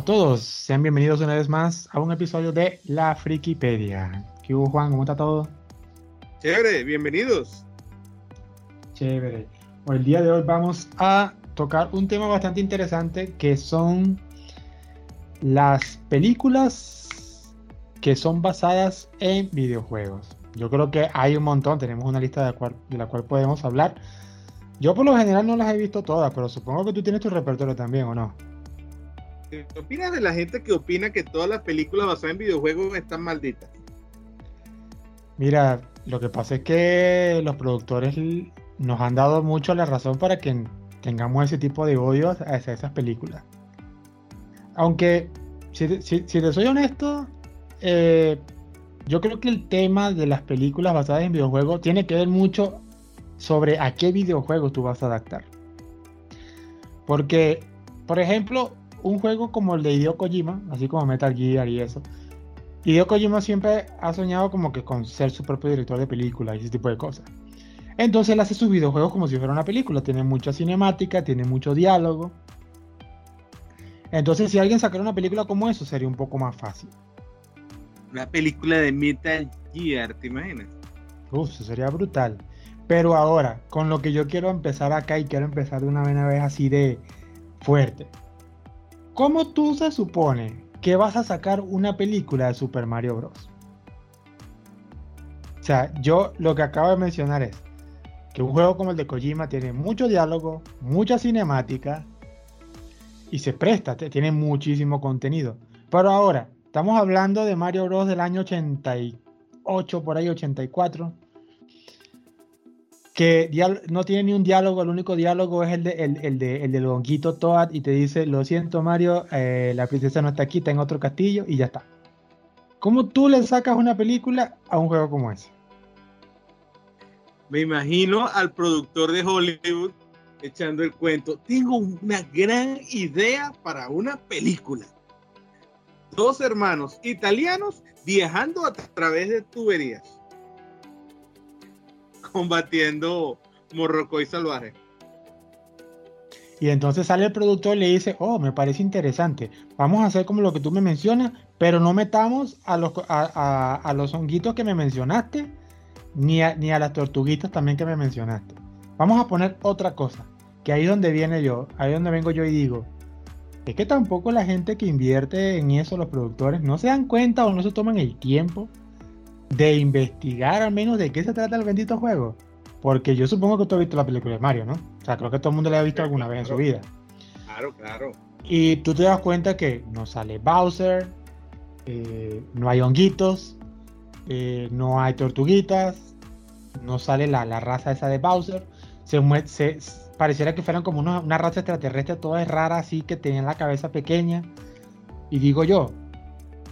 a todos. Sean bienvenidos una vez más a un episodio de La Frikipedia. ¿Qué hubo, Juan? ¿Cómo está todo? Chévere, bienvenidos. Chévere. El día de hoy vamos a tocar un tema bastante interesante que son las películas que son basadas en videojuegos. Yo creo que hay un montón, tenemos una lista de, de la cual podemos hablar. Yo por lo general no las he visto todas, pero supongo que tú tienes tu repertorio también, ¿o no? ¿Qué opinas de la gente que opina que todas las películas basadas en videojuegos están malditas? Mira, lo que pasa es que los productores nos han dado mucho la razón para que tengamos ese tipo de odio hacia esas películas. Aunque, si, te soy honesto, eh, yo creo que el tema de las películas basadas en videojuegos tiene que ver mucho sobre a qué videojuego tú vas a adaptar. Porque, por ejemplo, un juego como el de Hideo Kojima, así como Metal Gear y eso, Hideo Kojima siempre ha soñado como que con ser su propio director de películas y ese tipo de cosas. Entonces él hace sus videojuegos como si fuera una película, tiene mucha cinemática, tiene mucho diálogo. Entonces si alguien sacara una película como eso sería un poco más fácil. Una película de Metal Gear, ¿te imaginas? Uf, eso sería brutal. Pero ahora, con lo que yo quiero empezar acá y quiero empezar de una buena vez así de fuerte. ¿Cómo tú se supone que vas a sacar una película de Super Mario Bros? O sea, yo lo que acabo de mencionar es que un juego como el de Kojima tiene mucho diálogo, mucha cinemática y se presta, tiene muchísimo contenido. Pero ahora, estamos hablando de Mario Bros del año 88, por ahí 84 que no tiene ni un diálogo, el único diálogo es el, de, el, el, de, el del honguito Toad y te dice, lo siento Mario, eh, la princesa no está aquí, está en otro castillo y ya está. ¿Cómo tú le sacas una película a un juego como ese? Me imagino al productor de Hollywood echando el cuento. Tengo una gran idea para una película. Dos hermanos italianos viajando a través de tuberías combatiendo Morrocoy salvaje. Y entonces sale el productor y le dice, oh, me parece interesante, vamos a hacer como lo que tú me mencionas, pero no metamos a los, a, los honguitos que me mencionaste, ni a, ni a las tortuguitas también que me mencionaste. Vamos a poner otra cosa, que ahí es donde viene yo, ahí es donde vengo yo y digo, es que tampoco la gente que invierte en eso, los productores, no se dan cuenta o no se toman el tiempo de investigar al menos de qué se trata el bendito juego. Porque yo supongo que tú has visto la película de Mario, ¿no? O sea, creo que todo el mundo la ha visto alguna vez en su vida. Claro, claro. Y tú te das cuenta que no sale Bowser, eh, no hay honguitos, eh, no hay tortuguitas, no sale la, raza esa de Bowser. Se, se pareciera que fueran como una, una, raza extraterrestre toda rara, así que tenían la cabeza pequeña. Y digo yo,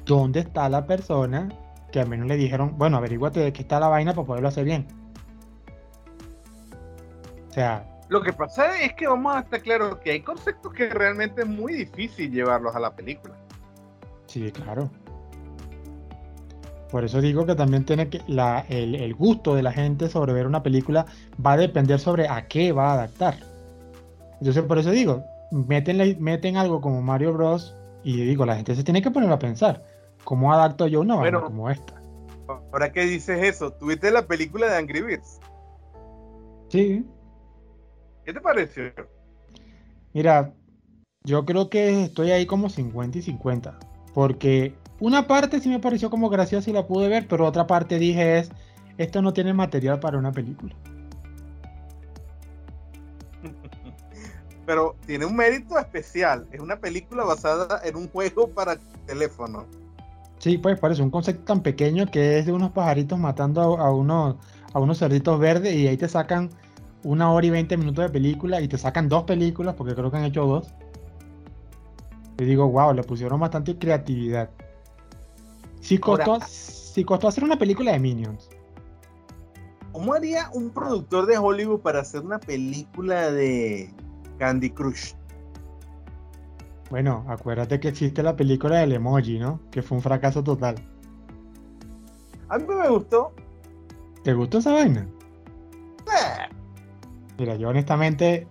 ¿dónde está la persona que al menos le dijeron, bueno, averíguate de qué está la vaina para poderlo hacer bien. O sea. Lo que pasa es que vamos a estar claros que hay conceptos que realmente es muy difícil llevarlos a la película. Sí, claro. Por eso digo que también tiene que la, el, gusto de la gente sobre ver una película va a depender sobre a qué va a adaptar. Entonces por eso digo, meten, meten algo como Mario Bros. y digo, la gente se tiene que poner a pensar. ¿Cómo adapto yo una como esta? Ahora que dices eso, ¿tuviste la película de Angry Birds? Sí. ¿Qué te pareció? Mira, yo creo que estoy ahí como 50 y 50. Porque una parte sí me pareció como graciosa y la pude ver, pero otra parte dije es, esto no tiene material para una película. pero tiene un mérito especial. Es una película basada en un juego para teléfono. Sí, pues parece un concepto tan pequeño que es de unos pajaritos matando a, unos, a unos cerditos verdes y ahí te sacan una hora y veinte minutos de película y te sacan dos películas porque creo que han hecho dos. Y digo, wow, le pusieron bastante creatividad. Sí costó, costó hacer una película de Minions. ¿Cómo haría un productor de Hollywood para hacer una película de Candy Crush? Bueno, acuérdate que existe la película del emoji, ¿no? Que fue un fracaso total. A mí me gustó. ¿Te gustó esa vaina? Mira, yo honestamente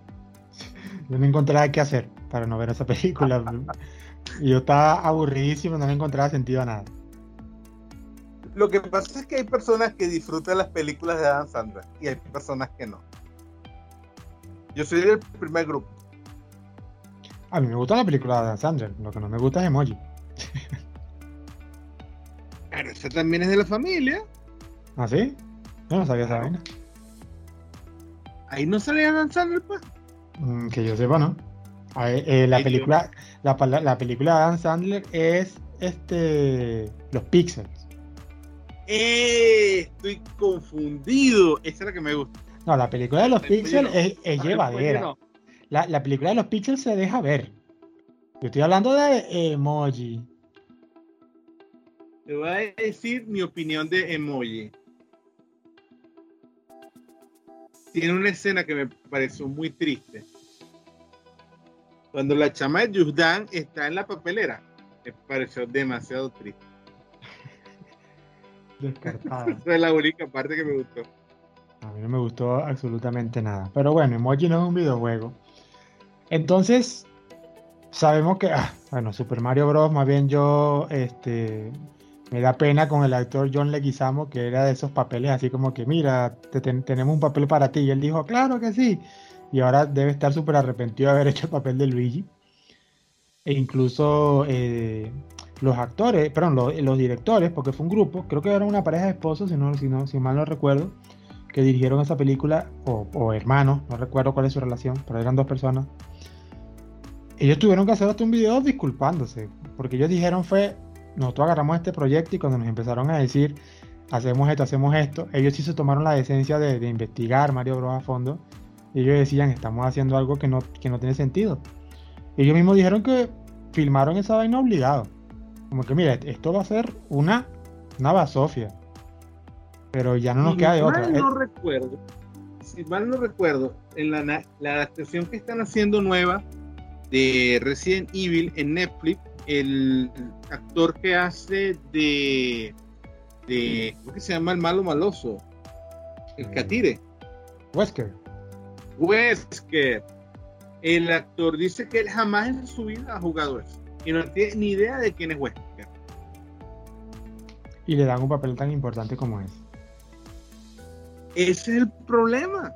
yo no encontré nada que hacer. para no ver esa película. y yo estaba aburridísimo, no le encontraba sentido a nada. Lo que pasa es que hay personas que disfrutan las películas de Adam Sandler y hay personas que no. Yo soy del primer grupo. A mí me gusta la película de Adam Sandler, lo que no me gusta es Emoji. Pero esa también es de la familia. ¿Ah, sí? Yo no sabía esa vaina. Ahí no salía Adam Sandler, pues. Mm, que yo sepa, ¿no? Eh, la película, la, la, película de Adam Sandler es este los Pixels. Eh, estoy confundido. Esa es la que me gusta. No, la película de los Pixels es, llevadera. La, la, película de los Pixels se deja ver. Yo estoy hablando de emoji. Te voy a decir mi opinión de emoji. Tiene una escena que me pareció muy triste. Cuando la chama de Yuzdan está en la papelera, me pareció demasiado triste. Descartada. Esa es la única parte que me gustó. A mí no me gustó absolutamente nada. Pero bueno, Emoji no es un videojuego. Entonces, sabemos que, ah, bueno, Super Mario Bros. Más bien yo, este, me da pena con el actor John Leguizamo, que era de esos papeles así como que, mira, tenemos un papel para ti. Y él dijo, claro que sí. Y ahora debe estar súper arrepentido de haber hecho el papel de Luigi. E incluso eh, los actores, perdón, los, directores, porque fue un grupo, creo que eran una pareja de esposos, si, no, si, no, si mal no recuerdo, que dirigieron esa película, o, o hermanos, no recuerdo cuál es su relación, pero eran dos personas. Ellos tuvieron que hacer hasta un video disculpándose, porque ellos dijeron fue, nosotros agarramos este proyecto y cuando nos empezaron a decir, hacemos esto, hacemos esto, ellos sí se tomaron la decencia de, investigar Mario Bros a fondo. Y ellos decían, estamos haciendo algo que no, que no tiene sentido. Ellos mismos dijeron que filmaron esa vaina obligado. Como que, mira, esto va a ser una, una basofia. Pero ya no nos queda de otra. no recuerdo, si mal no recuerdo, en la, la adaptación que están haciendo nueva de Resident Evil en Netflix, el actor que hace de, de ¿cómo que se llama el malo maloso? El Catire. Wesker. Wesker. El actor dice que él jamás en su vida ha jugado eso. Y no tiene ni idea de quién es Wesker. Y le dan un papel tan importante como es. Ese es el problema.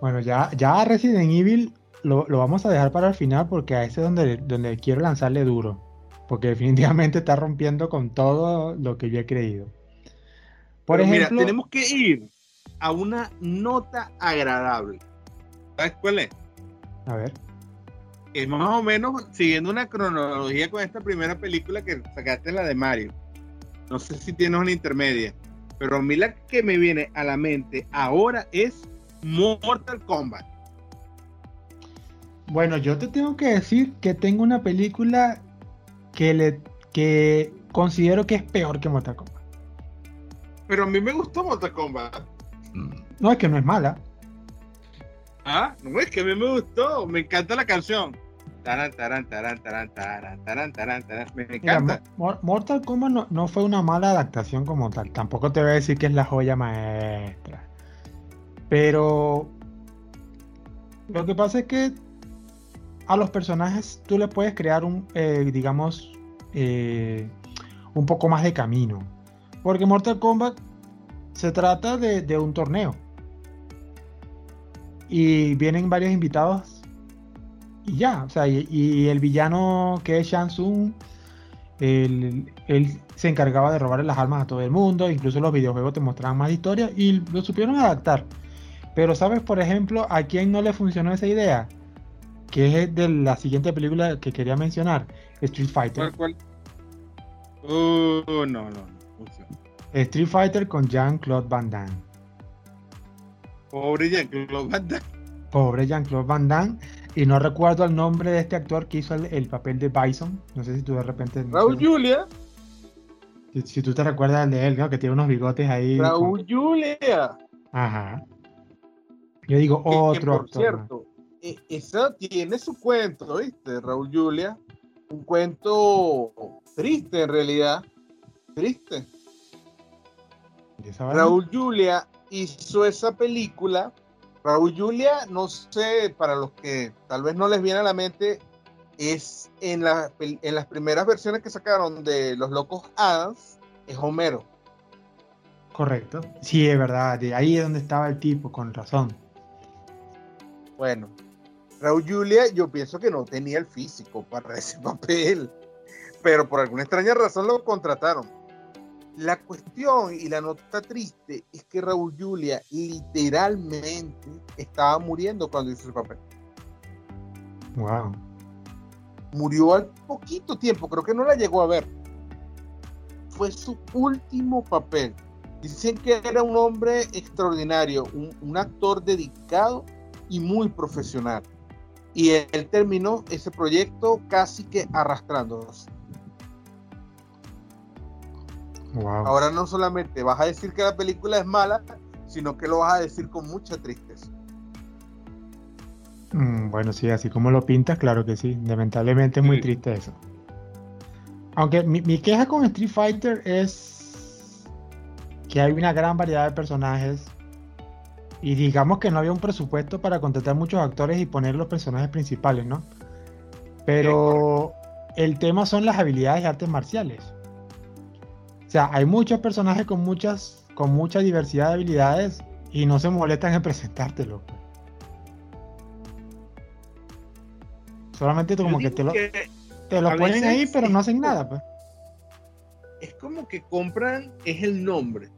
Bueno, ya, ya Resident Evil lo, vamos a dejar para el final porque a ese es donde, donde quiero lanzarle duro. Porque definitivamente está rompiendo con todo lo que yo he creído. Por ejemplo, mira, tenemos que ir a una nota agradable. ¿Sabes cuál es? A ver. Es más o menos siguiendo una cronología con esta primera película que sacaste, la de Mario. No sé si tienes una intermedia. Pero a mí la que me viene a la mente ahora es Mortal Kombat. Bueno, yo te tengo que decir que tengo una película que le que considero que es peor que Mortal Kombat. Pero a mí me gustó Mortal Kombat. No, es que no es mala. Ah, no es que a mí me gustó. Me encanta la canción. Taran, taran, taran, taran, taran, taran, taran, taran. Me encanta. Mortal Kombat no, no, fue una mala adaptación como tal. Tampoco te voy a decir que es la joya maestra. Pero lo que pasa es que a los personajes tú le puedes crear un, eh, digamos, eh, un poco más de camino. Porque Mortal Kombat se trata de, un torneo. Y vienen varios invitados. Y ya, o sea, y, el villano que es Shang Tsung, él, se encargaba de robarle las almas a todo el mundo. Incluso los videojuegos te mostraban más historia y lo supieron adaptar. Pero ¿sabes, por ejemplo, a quién no le funcionó esa idea? que es de la siguiente película que quería mencionar, Street Fighter. ¿Cuál, Uh, no, no, no. Street Fighter con Jean-Claude Van Damme. Pobre Jean-Claude Van Damme. Pobre Jean-Claude Van Damme. Y no recuerdo el nombre de este actor que hizo el, papel de Bison. No sé si tú de repente. Raúl Julia. Si, tú te recuerdas de él, ¿no? Que tiene unos bigotes ahí. Raúl Julia. Ajá. Yo digo otro por Cierto, e, esa tiene su cuento, ¿viste? Raúl Julia. Un cuento triste en realidad. Triste. Raúl Julia hizo esa película Raúl Julia, no sé, para los que tal vez no les viene a la mente, es en, en las primeras versiones que sacaron de Los Locos Adams, es Homero. Correcto. Sí, es verdad. De ahí es donde estaba el tipo, con razón. Bueno, Raúl Julia, yo pienso que no tenía el físico para ese papel, pero por alguna extraña razón lo contrataron. La cuestión y la nota triste es que Raúl Julia literalmente estaba muriendo cuando hizo el papel. Wow. Murió al poquito tiempo, creo que no la llegó a ver. Fue su último papel. Dicen que era un hombre extraordinario, un, actor dedicado y muy profesional. Y él, terminó ese proyecto casi que arrastrándonos. Ahora no solamente vas a decir que la película es mala, sino que lo vas a decir con mucha tristeza. Mm, bueno, sí, así como lo pintas, claro que sí. Lamentablemente es muy triste eso. Aunque mi, mi, queja con Street Fighter es que hay una gran variedad de personajes y digamos que no había un presupuesto para contratar muchos actores y poner los personajes principales, ¿no? Pero el tema son las habilidades y artes marciales. O sea, hay muchos personajes con muchas con mucha diversidad de habilidades y no se molestan en presentártelo. Solamente como que te lo, te lo ponen ahí, pero no hacen nada, pues. Es como que compran, es el nombre.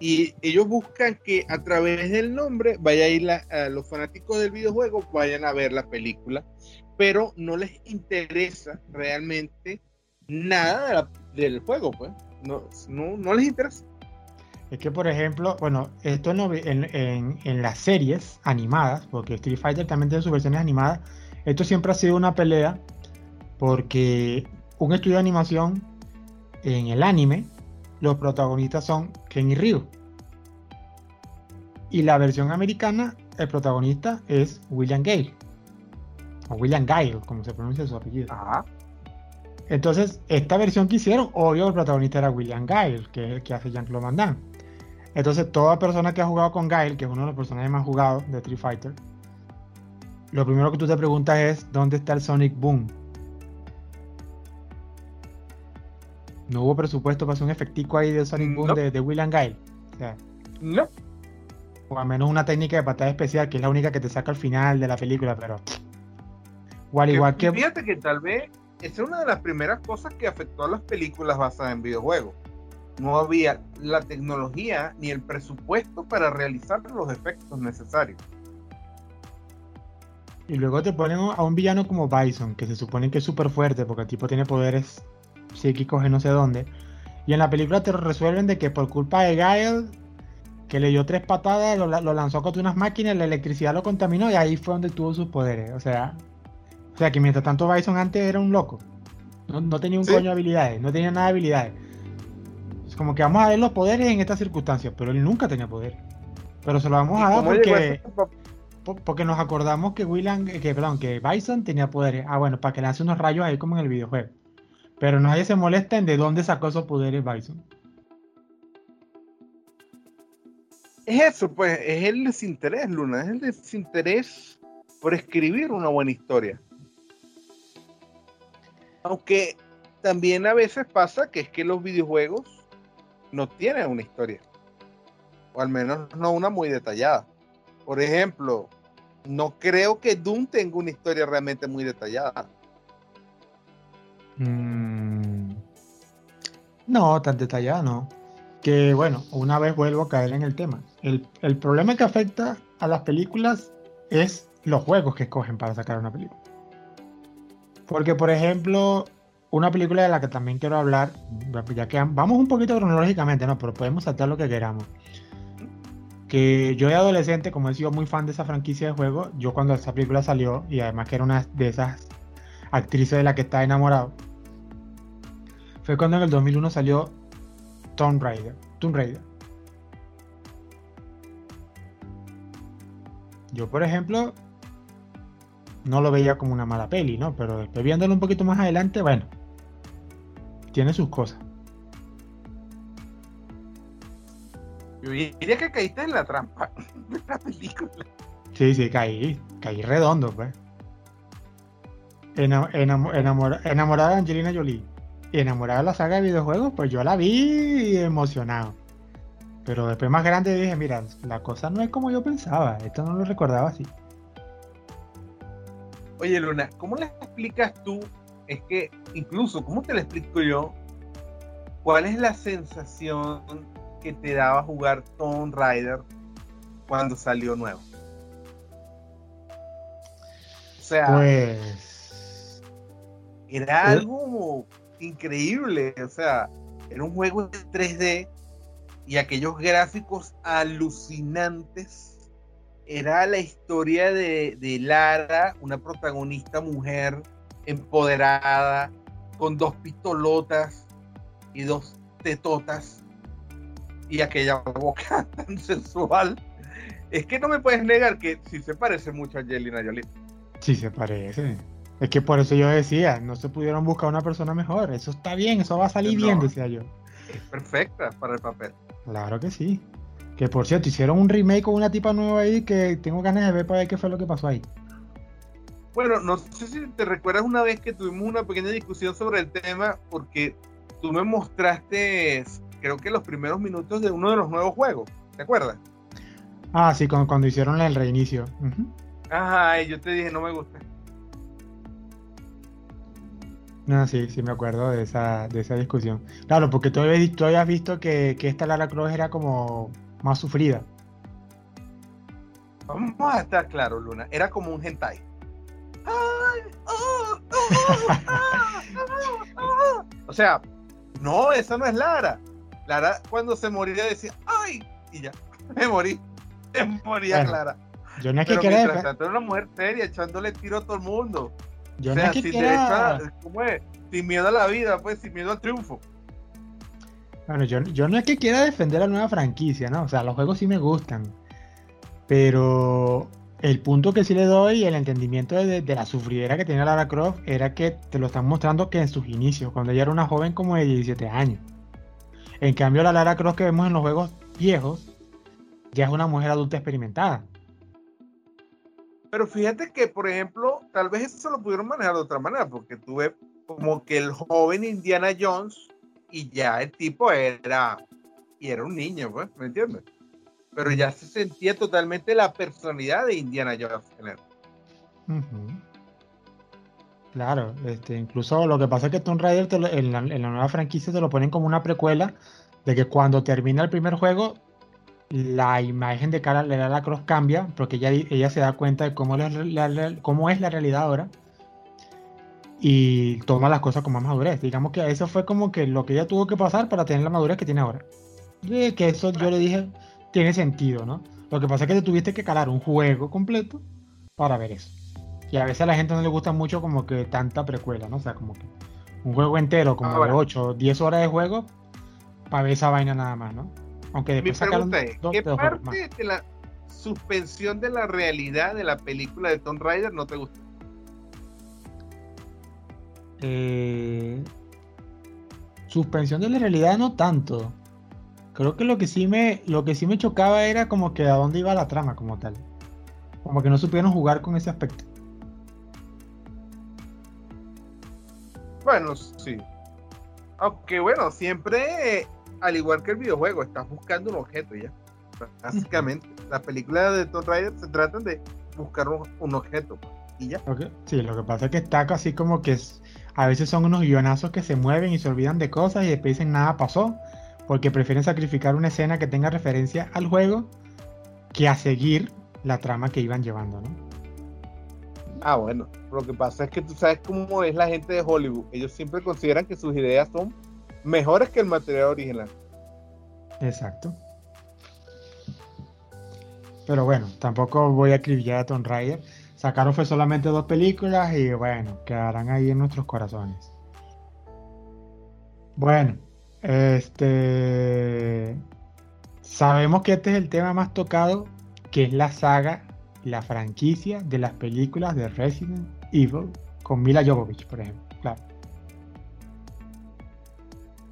Y ellos buscan que a través del nombre vaya a ir a los fanáticos del videojuego, vayan a ver la película, pero no les interesa realmente nada del juego, pues. No, no, les interesa. Es que, por ejemplo, bueno, esto en, en, en, las series animadas, porque Street Fighter también tiene sus versiones animadas, esto siempre ha sido una pelea porque un estudio de animación en el anime, los protagonistas son Ken y Ryu. Y la versión americana, el protagonista es William Gale. O William Gale, como se pronuncia su apellido. Entonces, esta versión que hicieron, obvio, el protagonista era William Gale, que es el que hace Jean-Claude Van Damme. Entonces, toda persona que ha jugado con Gale, que es uno de los personajes más jugados de Street Fighter, lo primero que tú te preguntas es, ¿dónde está el Sonic Boom? No hubo presupuesto para hacer un efectico ahí de Sonic Boom de, William Guile. O sea, no. O al menos una técnica de patada especial, que es la única que te saca al final de la película, pero. Igual, igual que. Fíjate que tal vez esa es una de las primeras cosas que afectó a las películas basadas en videojuegos. No había la tecnología ni el presupuesto para realizar los efectos necesarios. Y luego te ponen a un villano como Bison, que se supone que es súper fuerte porque el tipo tiene poderes psíquicos en no sé dónde. Y en la película te resuelven de que por culpa de Gael, que le dio tres patadas, lo, lanzó contra unas máquinas, la electricidad lo contaminó y ahí fue donde tuvo sus poderes. O sea, o sea que mientras tanto Bison antes era un loco. No, tenía un coño de habilidades, no tenía nada de habilidades. Es como que vamos a ver los poderes en estas circunstancias, pero él nunca tenía poder. Pero se lo vamos a dar porque porque nos acordamos que William, que perdón, que Bison tenía poderes. Ah, bueno, para que lance unos rayos ahí como en el videojuego. Pero nadie se molesta en de dónde sacó esos poderes Bison. Es eso, pues, es el desinterés, Luna, es el desinterés por escribir una buena historia. Aunque también a veces pasa que es que los videojuegos no tienen una historia. O al menos no una muy detallada. Por ejemplo, no creo que Doom tenga una historia realmente muy detallada. Mm. no, tan detallada no. Que bueno, una vez vuelvo a caer en el tema. El, problema que afecta a las películas es los juegos que escogen para sacar una película. Porque, por ejemplo, una película de la que también quiero hablar, ya que vamos un poquito cronológicamente, ¿no? Pero podemos saltar lo que queramos que yo de adolescente, como he sido muy fan de esa franquicia de juego, yo cuando esa película salió, y además que era una de esas actrices de la que estaba enamorado, fue cuando en el 2001 salió Tomb Raider. Tomb Raider. Yo, por ejemplo, no lo veía como una mala peli, ¿no? Pero después viéndolo un poquito más adelante, bueno, tiene sus cosas. Yo diría que caíste en la trampa de la película. Sí, sí, caí. Caí redondo, pues. enamorada de Angelina Jolie y enamorada de la saga de videojuegos, pues yo la vi emocionado. Pero después más grande dije, mira, la cosa no es como yo pensaba. Esto no lo recordaba así. Oye, Luna, ¿cómo le explicas tú? Es que incluso, ¿cómo te lo explico yo? ¿Cuál es la sensación que te daba jugar Tomb Raider cuando salió nuevo? O sea, pues era algo increíble, o sea, era un juego de 3D y aquellos gráficos alucinantes era la historia de, Lara, una protagonista mujer empoderada, con dos pistolotas y dos tetotas y aquella boca tan sensual. Es que no me puedes negar que sí se parece mucho a Angelina Jolie. Sí se parece. Es que por eso yo decía, no se pudieron buscar una persona mejor. Eso está bien, eso va a salir bien, decía yo. Es perfecta para el papel. Claro que sí. Que por cierto, hicieron un remake con una tipa nueva ahí que tengo ganas de ver para ver qué fue lo que pasó ahí. Bueno, no sé si te recuerdas una vez que tuvimos una pequeña discusión sobre el tema porque tú me mostraste, creo que los primeros minutos de uno de los nuevos juegos, ¿te acuerdas? Ah, sí, cuando, hicieron el reinicio. Ajá, y yo te dije, no me gusta. No, sí, sí me acuerdo de esa, de esa discusión. Claro, porque tú habías, visto que, que esta Lara Croft era como más sufrida. Vamos a estar claro, Luna. Era como un hentai. o sea, no, esa no es Lara. Lara cuando se moría decía, ¡ay! Y ya, me morí. Me moría Clara. Yo no es que quiera era una mujer seria echándole tiro a todo el mundo. Yo no es que sin, ¿cómo es? sin miedo a la vida, pues, sin miedo al triunfo. Bueno, yo, no es que quiera defender la nueva franquicia, ¿no? O sea, los juegos sí me gustan. Pero el punto que sí le doy, el entendimiento de, la sufridera que tenía Lara Croft, era que te lo están mostrando que en sus inicios, cuando ella era una joven como de 17 años. En cambio, la Lara Croft que vemos en los juegos viejos, ya es una mujer adulta experimentada. Pero fíjate que, por ejemplo, tal vez eso lo pudieron manejar de otra manera, porque tuve como que el joven Indiana Jones y ya el tipo era, y era un niño, pues, ¿me entiendes? Pero ya se sentía totalmente la personalidad de Indiana Jones Claro, este, incluso lo que pasa es que Tomb Raider en, la, nueva franquicia te lo ponen como una precuela de que cuando termina el primer juego, la imagen de cara de Lara Cross cambia porque ella, ella se da cuenta de cómo, cómo es la realidad ahora y toma las cosas con más madurez. Digamos que eso fue como que lo que ella tuvo que pasar para tener la madurez que tiene ahora. Y que eso yo le dije, tiene sentido, ¿no? Lo que pasa es que te tuviste que calar un juego completo para ver eso. Y a veces a la gente no le gusta mucho como que tanta precuela, ¿no? O sea, como que un juego entero, como de 8 o 10 horas de juego, para ver esa vaina nada más, ¿no? Aunque después sacaron dos, ¿qué parte de la suspensión de la realidad de la película de Tomb Raider no te gustó? Eh, suspensión de la realidad no tanto. Creo que lo que sí me lo que sí me chocaba era como que a dónde iba la trama como tal. Como que no supieron jugar con ese aspecto. Bueno, sí. Aunque bueno, siempre, al igual que el videojuego, estás buscando un objeto ya. Básicamente, las películas de Tomb Raider se tratan de buscar un, objeto. Y ya. Sí, lo que pasa es que está casi como que es, a veces son unos guionazos que se mueven y se olvidan de cosas y después dicen nada pasó, porque prefieren sacrificar una escena que tenga referencia al juego que a seguir la trama que iban llevando, ¿no? Ah, bueno, lo que pasa es que tú sabes cómo es la gente de Hollywood. Ellos siempre consideran que sus ideas son mejores que el material original. Exacto. Pero bueno, tampoco voy a acribillar a Tomb Raider. Sacaron fue solamente dos películas y bueno, quedarán ahí en nuestros corazones. Bueno, este sabemos que este es el tema más tocado, que es la saga, la franquicia de las películas de Resident Evil con Mila Jovovich, por ejemplo.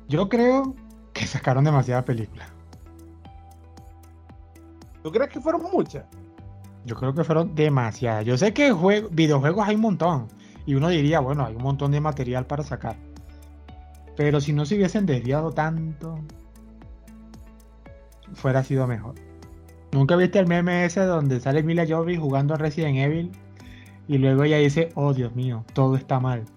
Yo creo que sacaron demasiadas películas. ¿Tú crees que fueron muchas? Yo creo que fueron demasiadas. Yo sé que videojuegos hay un montón. Y uno diría, bueno, hay un montón de material para sacar. Pero si no se hubiesen desviado tanto, fuera sido mejor. ¿Nunca viste el meme ese donde sale Mila Jovovich jugando a Resident Evil y luego ella dice, oh Dios mío, todo está mal?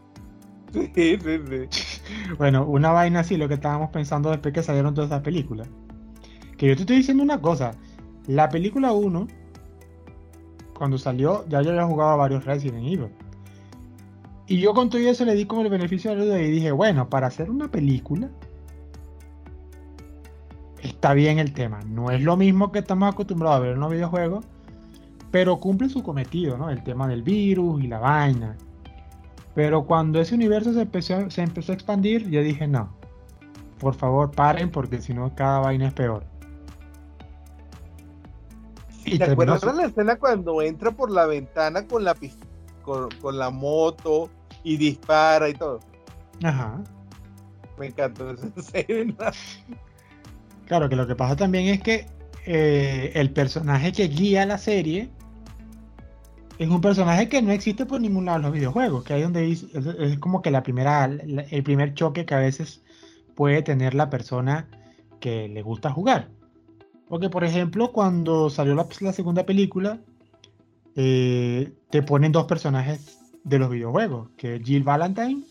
Sí, sí, sí. Bueno, una vaina así, lo que estábamos pensando después que salieron todas esas películas. Que yo te estoy diciendo una cosa, la película 1, cuando salió, ya yo había jugado a varios Resident Evil. Y yo con todo eso le di como el beneficio de la duda y dije, bueno, para hacer una película, está bien el tema. No es lo mismo que estamos acostumbrados a ver en los videojuegos, pero cumple su cometido, ¿no? El tema del virus y la vaina. Pero cuando ese universo se empezó, se empezó a expandir, yo dije, no, por favor paren porque si no cada vaina es peor. Y ¿Te acuerdas de la escena cuando entra por la ventana con la, con, con la moto y dispara y todo? Ajá. Me encantó esa escena. Claro, que lo que pasa también es que eh, el personaje que guía la serie es un personaje que no existe por ningún lado en los videojuegos, que hay donde es, como que la primera, el primer choque que a veces puede tener la persona que le gusta jugar. Porque, por ejemplo, cuando salió la, segunda película, eh, te ponen dos personajes de los videojuegos, que es Jill Valentine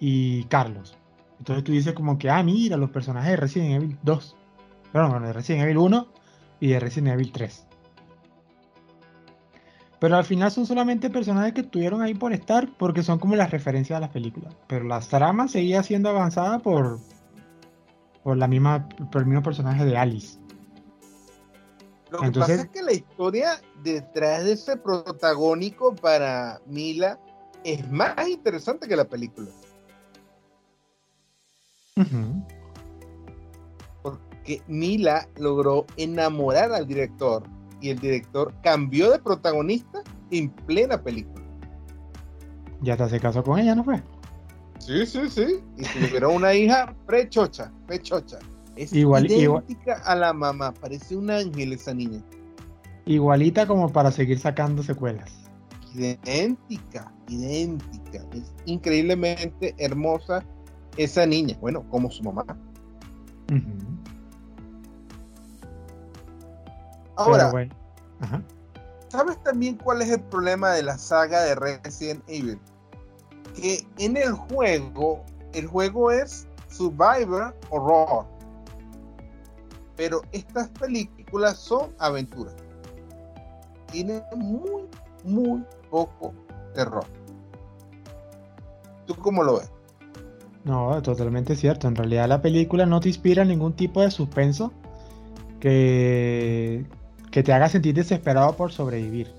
y Carlos. Entonces tú dices como que, ah, mira, los personajes de Resident Evil 2. Perdón, bueno, de Resident Evil 1 y de Resident Evil 3. Pero al final son solamente personajes que estuvieron ahí por estar porque son como las referencias a las películas. Pero la trama seguía siendo avanzada por, por, la misma, por el mismo personaje de Alice. Lo que pasa es que la historia detrás de ese protagónico para Mila es más interesante que la película. Porque Mila logró enamorar al director y el director cambió de protagonista en plena película. Ya te hace caso con ella, ¿no fue? Sí, sí, sí. Y tuvieron una hija prechocha, prechocha. Es idéntica a la mamá, parece un ángel esa niña. Igualita como para seguir sacando secuelas. Idéntica, idéntica. Es increíblemente hermosa esa niña, bueno, como su mamá. Ahora, ¿sabes también cuál es el problema de la saga de Resident Evil? Que en el juego, el juego es Survivor Horror. Pero estas películas son aventuras. Tienen muy, muy poco terror. ¿Tú cómo lo ves? No, totalmente cierto. En realidad la película no te inspira ningún tipo de suspenso que, que te haga sentir desesperado por sobrevivir.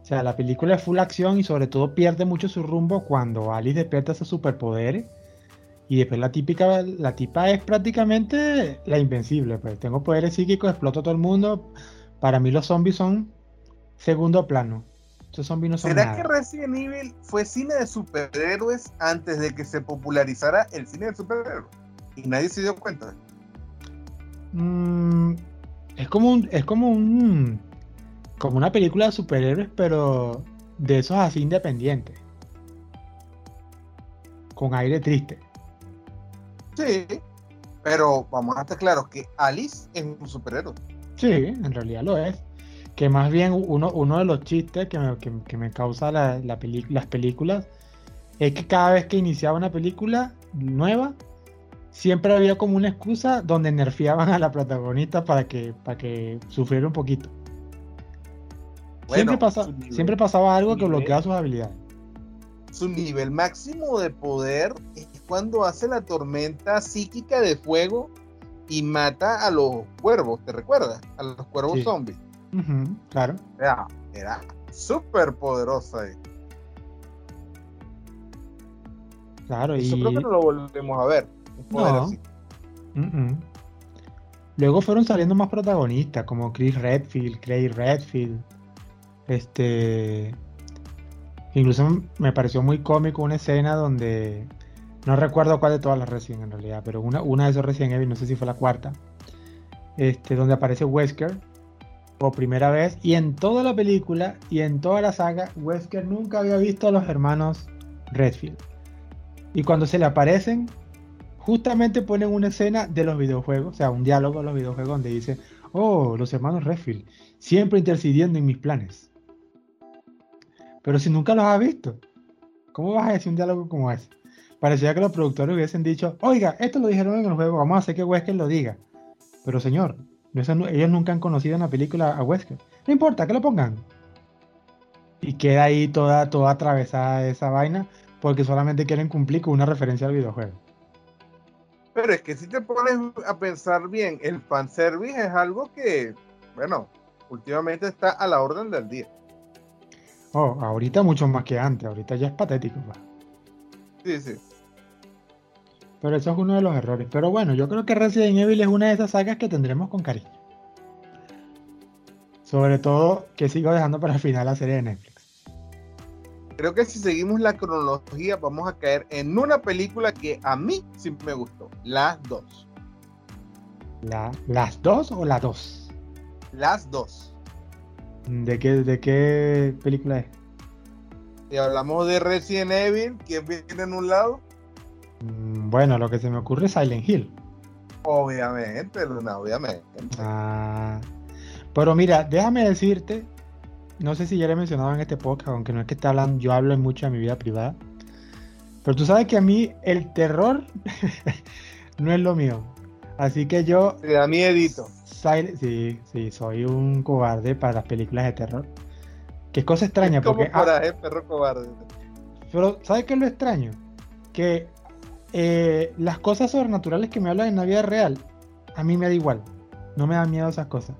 O sea, la película es full acción y sobre todo pierde mucho su rumbo cuando Alice despierta sus superpoderes. Y después la típica, la tipa es prácticamente la invencible. Pues tengo poderes psíquicos, exploto a todo el mundo. Para mí los zombies son segundo plano. ¿Será que Resident Evil fue cine de superhéroes antes de que se popularizara el cine de superhéroes? Y nadie se dio cuenta. Mm, es como un, es como un como una película de superhéroes, pero de esos así independientes. Con aire triste. Sí, pero vamos a estar claros que Alice es un superhéroe. Sí, en realidad lo es que más bien uno, uno de los chistes que me, que, me causa la, la las películas es que cada vez que iniciaba una película nueva, siempre había como una excusa donde nerfeaban a la protagonista para que, para que sufriera un poquito. siempre, siempre pasaba algo que bloqueaba sus habilidades. Su nivel máximo de poder es cuando hace la tormenta psíquica de fuego y mata a los cuervos, ¿te recuerdas? A los cuervos zombies claro. Era, era súper poderosa. Claro, Eso y... creo que no lo volvemos a ver. Luego fueron saliendo más protagonistas, como Chris Redfield, Craig Redfield. Este. Incluso me pareció muy cómico una escena donde. No recuerdo cuál de todas las recién en realidad, pero una, una de esos recién Evil, no sé si fue la cuarta. este, donde aparece Wesker por primera vez. Y en toda la película y en toda la saga, Wesker nunca había visto a los hermanos Redfield. Y cuando se le aparecen, justamente ponen una escena de los videojuegos, o sea, un diálogo de los videojuegos donde dice, oh, los hermanos Redfield, siempre intercediendo en mis planes. Pero si nunca los has visto, ¿cómo vas a decir un diálogo como ese? Parecía que los productores hubiesen dicho, oiga, esto lo dijeron en el juego, vamos a hacer que Wesker lo diga. Pero señor, ellos nunca han conocido en la película a Wesker. No importa, que lo pongan. Y queda ahí toda, toda atravesada esa vaina porque solamente quieren cumplir con una referencia al videojuego. Pero es que si te pones a pensar bien, el fanservice es algo que, bueno, últimamente está a la orden del día. Oh, ahorita mucho más que antes, ahorita ya es patético. Sí, sí. Pero eso es uno de los errores. Pero bueno, yo creo que Resident Evil es una de esas sagas que tendremos con cariño. Sobre todo que sigo dejando para el final la serie de Netflix. Creo que si seguimos la cronología vamos a caer en una película que a mí sí me gustó. Las dos. ¿Las dos o las dos? Las dos. ¿De qué, de qué película es? Si hablamos de Resident Evil, ¿quién viene en un lado? Mm, bueno, lo que se me ocurre es Silent Hill. Obviamente, Luna, obviamente. Ah, pero mira, déjame decirte, no sé si ya lo he mencionado en este podcast, aunque no es que esté hablando, yo hablo mucho de mi vida privada. Pero tú sabes que a mí el terror no es lo mío. Así que yo. Te da miedito. Sí, sí, soy un cobarde para las películas de terror. Qué cosa extraña, porque. Coraje, perro cobarde. Pero, ¿sabes qué es lo extraño? Que eh, las cosas sobrenaturales que me hablan en la vida real, a mí me da igual. No me da miedo esas cosas.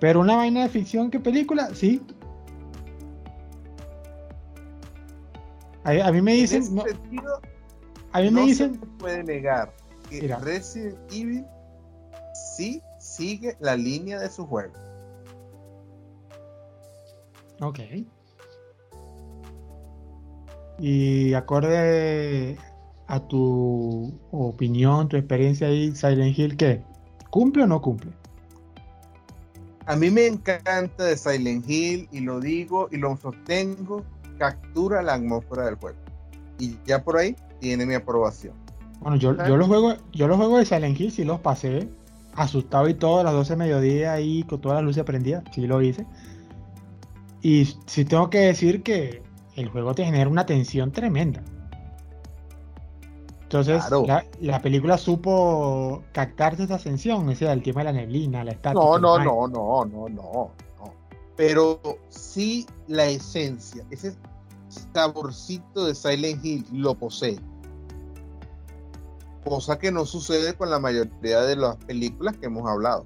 Pero una vaina de ficción que película, sí. A, mí me dicen. No, a mí me dicen. Se puede negar que Resident Evil sí sigue la línea de su juego. Ok. Y acorde a tu opinión, tu experiencia ahí, Silent Hill, ¿qué? ¿Cumple o no cumple? A mí me encanta de Silent Hill y lo digo y lo sostengo, captura la atmósfera del juego. Y ya por ahí tiene mi aprobación. Bueno, yo, yo los juego, yo los juegos de Silent Hill sí los pasé, asustado y todo, a las 12 de mediodía ahí con todas las luces prendidas, sí lo hice. Y sí tengo que decir que el juego te genera una tensión tremenda. Entonces, la, película supo captarse esa ascensión, o sea, el tema de la neblina, la estatua. No, no, no, no, no, no. Pero sí la esencia, ese saborcito de Silent Hill lo posee. Cosa que no sucede con la mayoría de las películas que hemos hablado.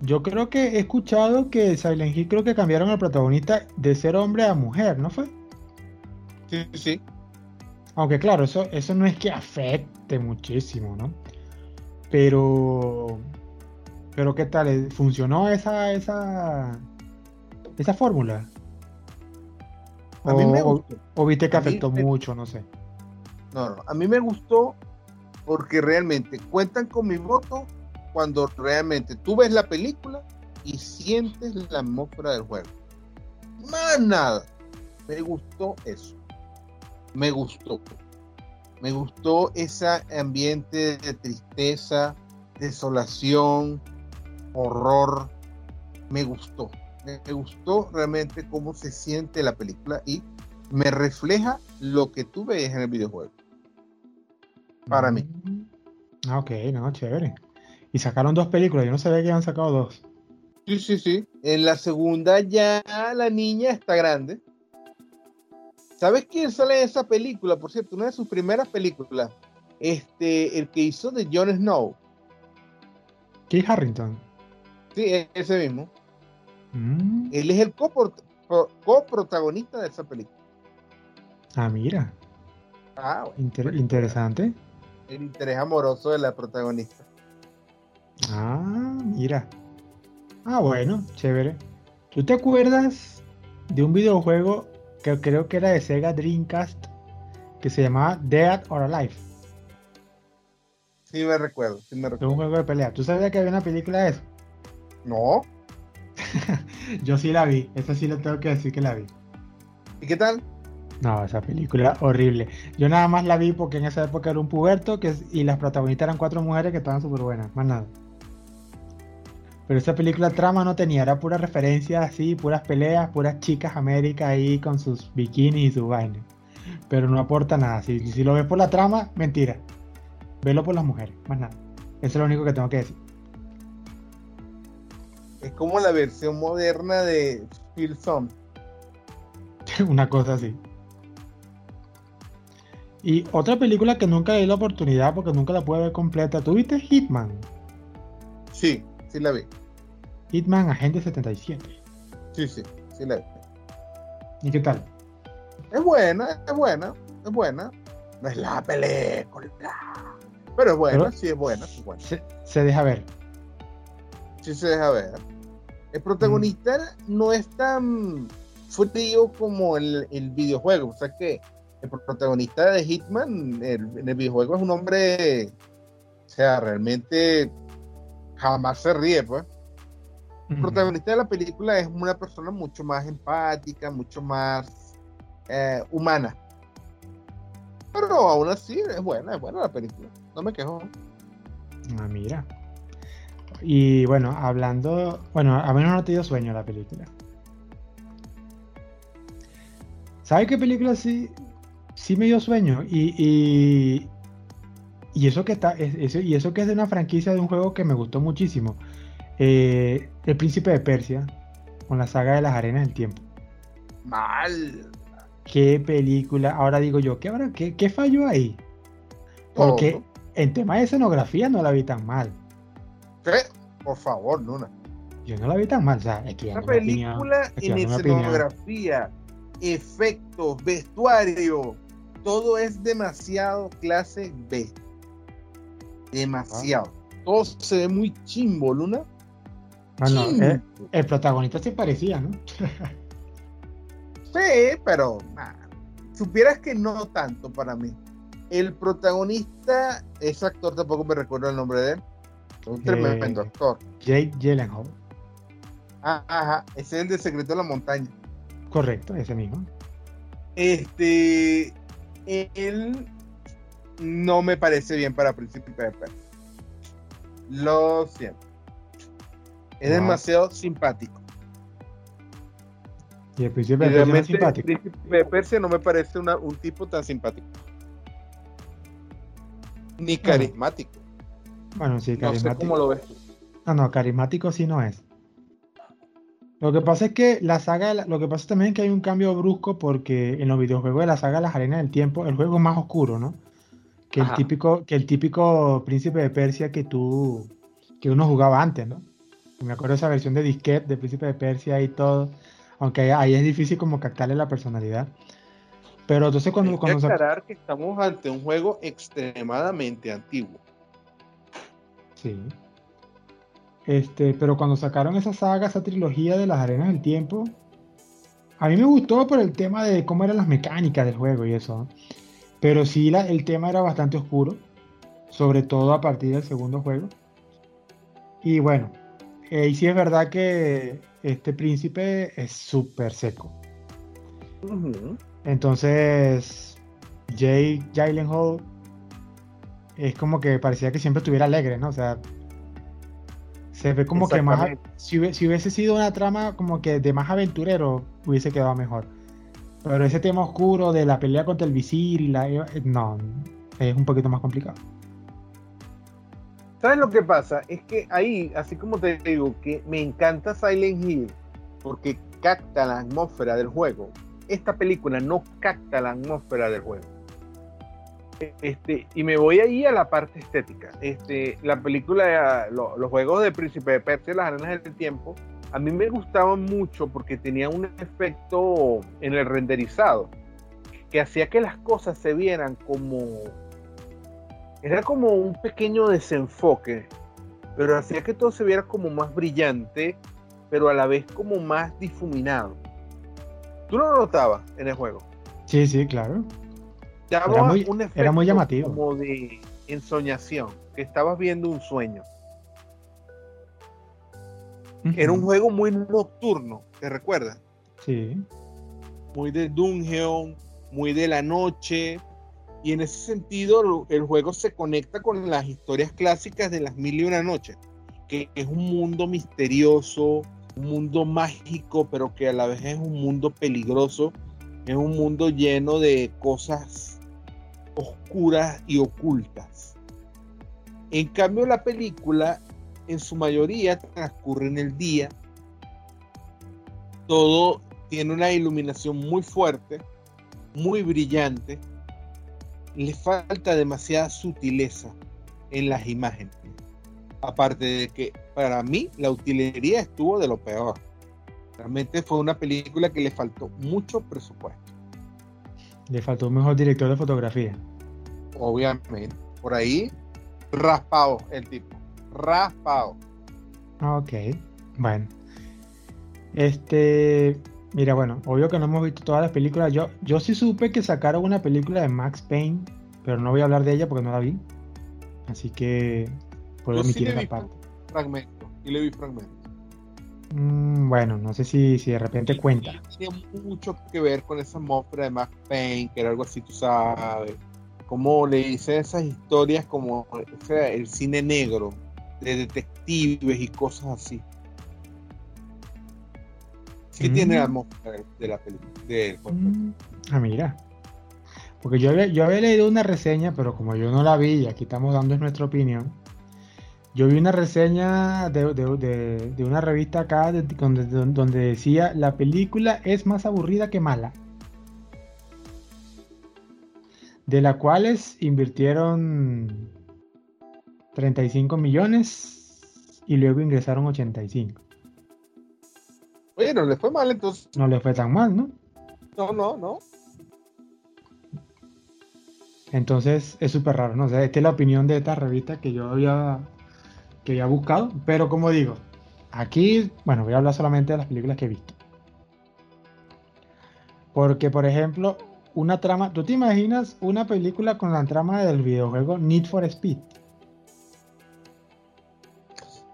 Yo creo que he escuchado que Silent Hill creo que cambiaron al protagonista de ser hombre a mujer, ¿no fue? Sí, sí. Aunque claro, eso, eso no es que afecte muchísimo, ¿no? Pero. Pero ¿qué tal? ¿Funcionó esa, esa, esa fórmula? A mí me gustó. O, viste que afectó mucho, no sé. No, no, a mí me gustó porque realmente cuentan con mi voto cuando realmente tú ves la película y sientes la atmósfera del juego. Más nada. Me gustó eso me gustó. Me gustó ese ambiente de tristeza, desolación, horror. Me gustó. Me gustó realmente cómo se siente la película y me refleja lo que tú ves en el videojuego. Para mí. Ah, ok, no, chévere. Y sacaron dos películas, yo no sabía que habían sacado dos. Sí, sí, sí. En la segunda ya la niña está grande. ¿Sabes quién sale en esa película? Por cierto, una de sus primeras películas. Este, el que hizo de Jon Snow. Keith Harrington. Sí, e-, ese mismo. Mm. Él es el coprotagonista de esa película. Ah, mira. Ah, interesante. El interés amoroso de la protagonista. Ah, mira. Ah, bueno, chévere. ¿Tú te acuerdas de un videojuego que creo que era de Sega Dreamcast, que se llamaba Dead or Alive. Sí me recuerdo, sí me recuerdo. un juego de pelea. ¿Tú sabías que había una película de eso? No. Yo sí la vi. Esa sí le tengo que decir que la vi. ¿Y qué tal? No, esa película horrible. Yo nada más la vi porque en esa época era un puberto que, y las protagonistas eran cuatro mujeres que estaban súper buenas, más nada. Pero esa película trama no tenía, era pura referencia así, puras peleas, puras chicas América ahí con sus bikinis y sus vainas. Pero no aporta nada. Si, si lo ves por la trama, mentira. Velo por las mujeres, más nada. Eso es lo único que tengo que decir. Es como la versión moderna de Phil Some. Una cosa así. Y otra película que nunca le di la oportunidad porque nunca la pude ver completa. ¿Tuviste Hitman? Sí, sí la vi. Hitman Agente 77. Sí, sí, sí la vi. ¿Y qué tal? Es buena, es buena, es buena. No es la película. Pero es buena, Pero- sí es buena, es buena. Se, se deja ver. Sí se deja ver. El protagonista no es tan frío como el, el videojuego. O sea que el protagonista de Hitman el- en el videojuego es un hombre, o sea, realmente jamás se ríe, pues. El protagonista de la película es una persona mucho más empática, mucho más eh, humana. Pero aún así es buena, es buena la película. No me quejo. Ah, mira. Y bueno, hablando. Bueno, a mí no te dio sueño la película. ¿Sabes qué película sí, sí me dio sueño? Y, y, y eso que está, es- eso, y eso que es de una franquicia de un juego que me gustó muchísimo. Eh, El Príncipe de Persia, con la saga de las arenas del tiempo. Mal. Qué película. Ahora digo yo, ¿qué, qué, qué falló ahí? Porque en tema de escenografía no la vi tan mal. ¿Qué? Por favor, Luna. Yo no la vi tan mal, o sea, Una opinión, película en escenografía, efectos, vestuario, todo es demasiado clase B. Demasiado. Todo se ve muy chimbo, Luna. Bueno, Chimbo. eh, el protagonista sí parecía, ¿no? Sí, pero nah, supieras que no tanto para mí. El protagonista, ese actor tampoco me recuerdo el nombre de él. Un tremendo actor. Jake Gyllenhaal. Ah, Ajá, ese es el de Secreto de la Montaña. Correcto, ese mismo. Este, él no me parece bien para Príncipe de Persia. Lo siento. Es demasiado simpático. Y el príncipe de Persia no es simpático. Príncipe de Persia no me parece una- un tipo tan simpático. Ni carismático. Bueno, sí, No sé carismático. cómo lo ves tú. No, no, carismático sí no es. Lo que pasa es que la saga, de la- lo que pasa también es que hay un cambio brusco porque en los videojuegos de la saga de las arenas del tiempo, el juego es más oscuro, ¿no? Que el típico, que el típico príncipe de Persia que tú, que uno jugaba antes, ¿no? Me acuerdo de esa versión de disquete de príncipe de Persia y todo, aunque ahí, ahí es difícil como captarle la personalidad. Pero entonces cuando, Hay que cuando aclarar que estamos ante un juego extremadamente antiguo. Sí. Este, pero cuando sacaron esa saga, esa trilogía de las arenas del tiempo, a mí me gustó por el tema de cómo eran las mecánicas del juego y eso. Pero sí, la- el tema era bastante oscuro, sobre todo a partir del segundo juego. Y bueno, eh, y sí es verdad que este príncipe es súper seco. Entonces, Jay Gyllenhaal es como que parecía que siempre estuviera alegre, ¿no? O sea, se ve como que más, si hubiese sido una trama como que de más aventurero, hubiese quedado mejor. Pero ese tema oscuro de la pelea contra el visir y la... eh, No, es un poquito más complicado. ¿Sabes lo que pasa? Es que ahí, así como te digo, que me encanta Silent Hill porque capta la atmósfera del juego. Esta película no capta la atmósfera del juego. Este, y me voy ahí a la parte estética. Este, la película, lo- los juegos de Príncipe de Persia, las arenas del tiempo, a mí me gustaban mucho porque tenía un efecto en el renderizado que hacía que las cosas se vieran como era como un pequeño desenfoque, pero hacía que todo se viera como más brillante, pero a la vez como más difuminado. ¿Tú lo notabas en el juego? Sí, sí, claro. Daba Era muy- un era muy efecto llamativo. Como de, ensoñación, que estabas viendo un sueño. Era un juego muy nocturno, ¿te recuerdas? Sí. Muy de dungeon, muy de la noche. Y en ese sentido, el juego se conecta con las historias clásicas de las mil y una noches, que es un mundo misterioso, un mundo mágico, pero que a la vez es un mundo peligroso, es un mundo lleno de cosas oscuras y ocultas. En cambio, la película en su mayoría transcurre en el día. Todo tiene una iluminación muy fuerte, muy brillante. Le falta demasiada sutileza en las imágenes. Aparte de que para mí la utilería estuvo de lo peor. Realmente fue una película que le faltó mucho presupuesto. Le faltó un mejor director de fotografía. Obviamente. Por ahí, raspado el tipo. Raspado. Ok. Bueno. Este. Mira, bueno, obvio que no hemos visto todas las películas. Yo, yo sí supe que sacaron una película de Max Payne, pero no voy a hablar de ella porque no la vi. Así que puedo omitir esa parte. Fragmento. Y le vi fragmento. Mm, bueno, no sé si, si de repente cuenta. Tiene mucho que ver con esa atmósfera de Max Payne, que era algo así, tú sabes. Como le hice esas historias como el cine negro, de detectives y cosas así. ¿Qué tiene la mm. atmósfera de la película? Mm. Ah, mira. Porque yo, yo había leído una reseña, pero como yo no la vi, y aquí estamos dando nuestra opinión, yo vi una reseña de, una revista acá donde, donde, decía la película es más aburrida que mala. De la cuales invirtieron 35 millones y luego ingresaron 85. Oye, no le fue mal entonces. No le fue tan mal, ¿no? No, no, no. Entonces es súper raro, ¿no? O sea, esta es la opinión de esta revista que yo había que había buscado, pero como digo, aquí, bueno, voy a hablar solamente de las películas que he visto. Porque, por ejemplo, una trama, ¿tú te imaginas una película con la trama del videojuego Need for Speed?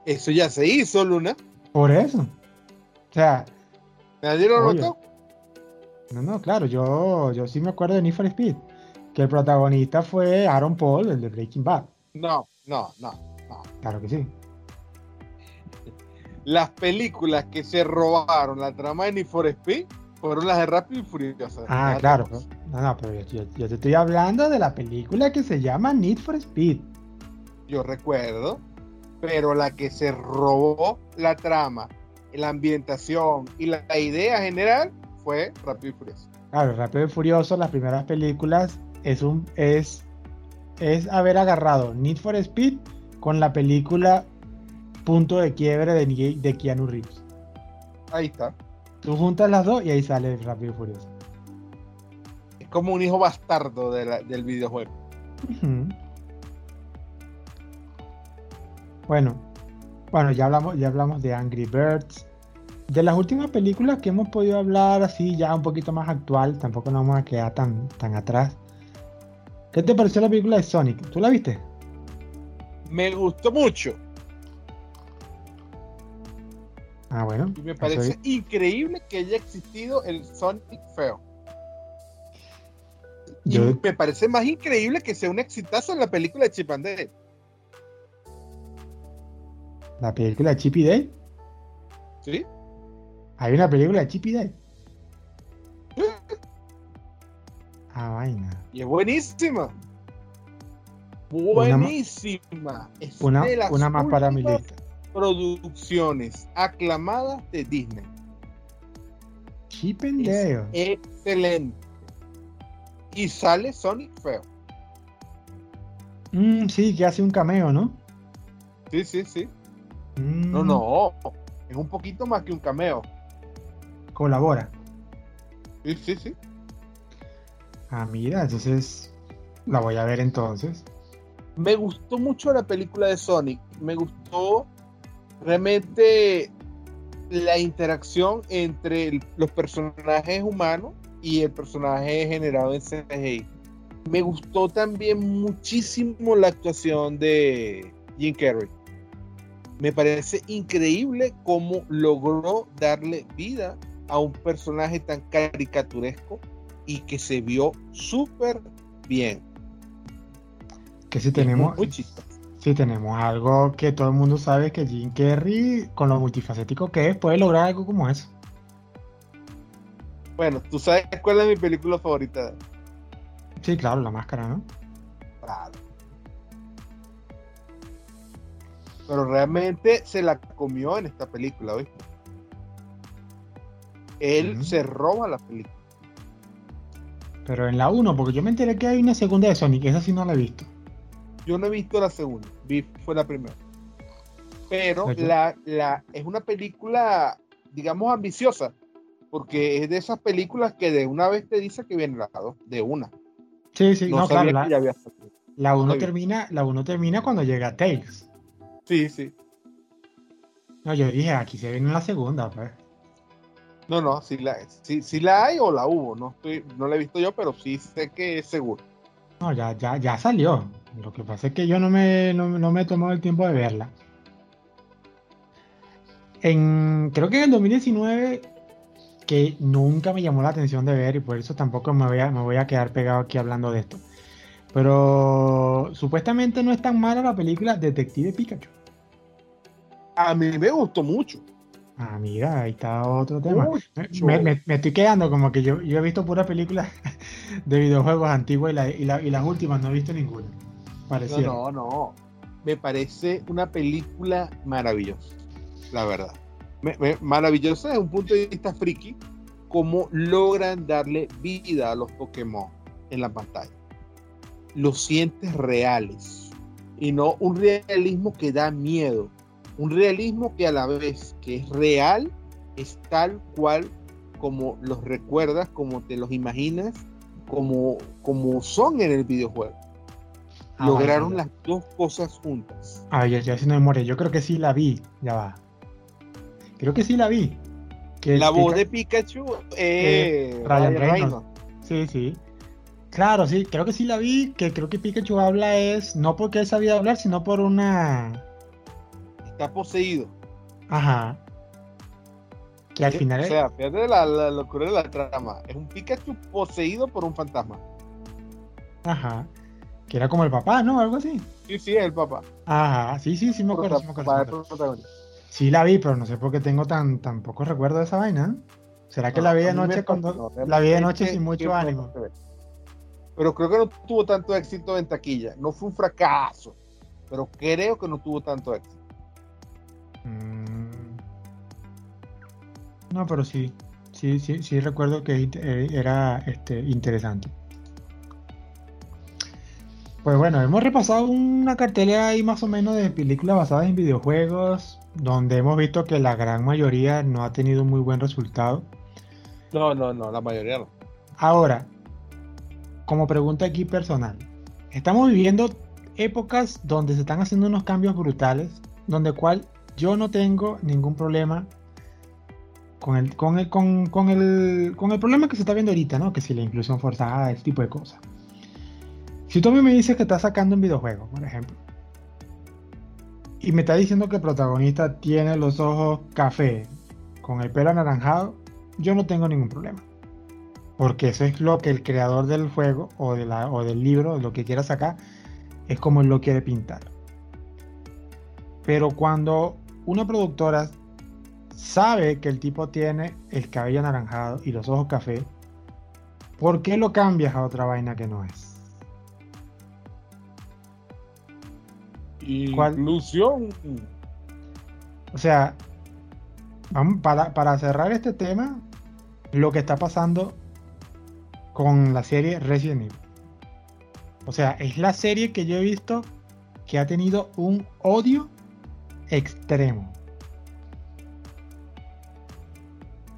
Eso ya se hizo, Luna. Por eso. O sea. ¿Nadie lo notó? No, no, claro, yo, yo sí me acuerdo de Need for Speed. Que el protagonista fue Aaron Paul, el de Breaking Bad. No, no, no. Claro que sí. Las películas que se robaron la trama de Need for Speed fueron las de Rápido y Furioso. Ah, claro. no, no, pero yo, te estoy hablando de la película que se llama Need for Speed. Yo recuerdo, pero la que se robó la trama, la ambientación y la, idea general fue Rápido y Furioso. Claro, Rápido y Furioso, las primeras películas es un es es haber agarrado Need for Speed con la película Punto de Quiebre de, de Keanu Reeves. Ahí está. Tú juntas las dos y ahí sale Rápido y Furioso. Es como un hijo bastardo del videojuego. Bueno, bueno, ya hablamos, ya hablamos de Angry Birds. De las últimas películas que hemos podido hablar así ya un poquito más actual, tampoco nos vamos a quedar tan, tan atrás. ¿Qué te pareció la película de Sonic? ¿Tú la viste? me gustó mucho. Ah, bueno. Y me parece increíble que haya existido el Sonic feo. Y me parece más increíble que sea un exitazo en la película de Chip and Dale. ¿La película de Chip y Dale? ¿Sí? ¿Hay una película de Chip y Dale? Ah, vaina. Y es buenísima. Buenísima. una, una más para mi lista. Producciones aclamadas de Disney. Chip Dale. Excelente. Y sale Sonic feo. Mm, sí, que hace un cameo, ¿no? Sí, sí, sí. No, mm. no. Es un poquito más que un cameo. Colabora. Sí, sí, sí. Ah, mira, entonces la voy a ver entonces me gustó mucho la película de Sonic. Me gustó realmente la interacción entre los personajes humanos y el personaje generado en CGI. Me gustó también muchísimo la actuación de Jim Carrey. Me parece increíble cómo logró darle vida a un personaje tan caricaturesco y que se vio súper bien. Que si tenemos, si tenemos algo que todo el mundo sabe que Jim Carrey, con lo multifacético que es, puede lograr algo como eso. Bueno, ¿tú sabes cuál es mi película favorita? Sí, claro, La Máscara, ¿no? Claro. Pero realmente se la comió en esta película, ¿viste? Él se roba la película. Pero en la 1, porque yo me enteré que hay una segunda de Sonic, esa sí no la he visto. Yo no he visto la segunda, vi, fue la primera. Pero la, la, es una película, digamos, ambiciosa, porque es de esas películas que de una vez te dice que viene la 2, de una. Sí, sí, no, claro. La, 1 termina, la uno termina cuando llega Tails. Sí, sí. No, yo dije, aquí se viene la segunda, pues. No, no, si la, si, la hay o la hubo, no estoy, no la he visto yo, pero sí sé que es seguro. No, ya, ya, ya salió. Lo que pasa es que yo no me, no, me he tomado el tiempo de verla. En, creo que en el 2019, que nunca me llamó la atención de ver y por eso tampoco me voy a, me voy a quedar pegado aquí hablando de esto. Pero supuestamente no es tan mala la película Detective Pikachu. A mí me gustó mucho. Ah, mira, ahí está otro tema. Me, estoy quedando como que yo, yo he visto puras películas de videojuegos antiguas y, las últimas no he visto ninguna. No, no, no. Me parece una película maravillosa, la verdad. maravillosa desde un punto de vista friki, cómo logran darle vida a los Pokémon en la pantalla. Los sientes reales y no un realismo que da miedo un realismo que a la vez que es real, es tal cual como los recuerdas, como te los imaginas, como, como son en el videojuego. Ah, Lograron las dos cosas juntas. Ah, ya, ya se no me Yo creo que sí la vi. Ya va. Creo que sí la vi. Que la voz de Pikachu eh, Ryan, Reynolds. Sí, sí. Claro, sí, creo que sí la vi. Que creo que Pikachu habla es no porque él sabía hablar, sino por una está poseído. Ajá. Que al final. O sea, fíjate la, la, locura de la trama. Es un Pikachu poseído por un fantasma. Ajá. Que era como el papá, ¿no? Algo así. Sí, sí, es el papá. Ajá, sí, sí, sí me acuerdo. Sí, me acuerdo, sí, la vi, pero no sé por qué tengo tan, tan poco recuerdo de esa vaina. ¿Será que la vi de noche cuando la vi de noche sin mucho ánimo? Pero creo que no tuvo tanto éxito en taquilla. No fue un fracaso, pero creo que no tuvo tanto éxito. Mm. No, pero sí, sí, sí, sí recuerdo que eh, era este, interesante. Pues bueno, hemos repasado una cartelera ahí más o menos de películas basadas en videojuegos, donde hemos visto que la gran mayoría no ha tenido muy buen resultado. No, no, no, la mayoría no. Ahora, como pregunta aquí personal, estamos viviendo épocas donde se están haciendo unos cambios brutales, donde cual yo no tengo ningún problema con el, con el, con, el, con el problema que se está viendo ahorita, ¿no? Que si la inclusión forzada, ese tipo de cosas. Si tú me dices que estás sacando un videojuego, por ejemplo, y me está diciendo que el protagonista tiene los ojos café con el pelo anaranjado, yo no tengo ningún problema. Porque eso es lo que el creador del juego o, de la, o del libro, lo que quiera sacar, es como él lo quiere pintar. Pero cuando una productora sabe que el tipo tiene el cabello anaranjado y los ojos café, ¿por qué lo cambias a otra vaina que no es? Inclusión. O sea, vamos, para, para cerrar este tema, lo que está pasando con la serie Resident Evil. O sea, es la serie que yo he visto que ha tenido un odio extremo.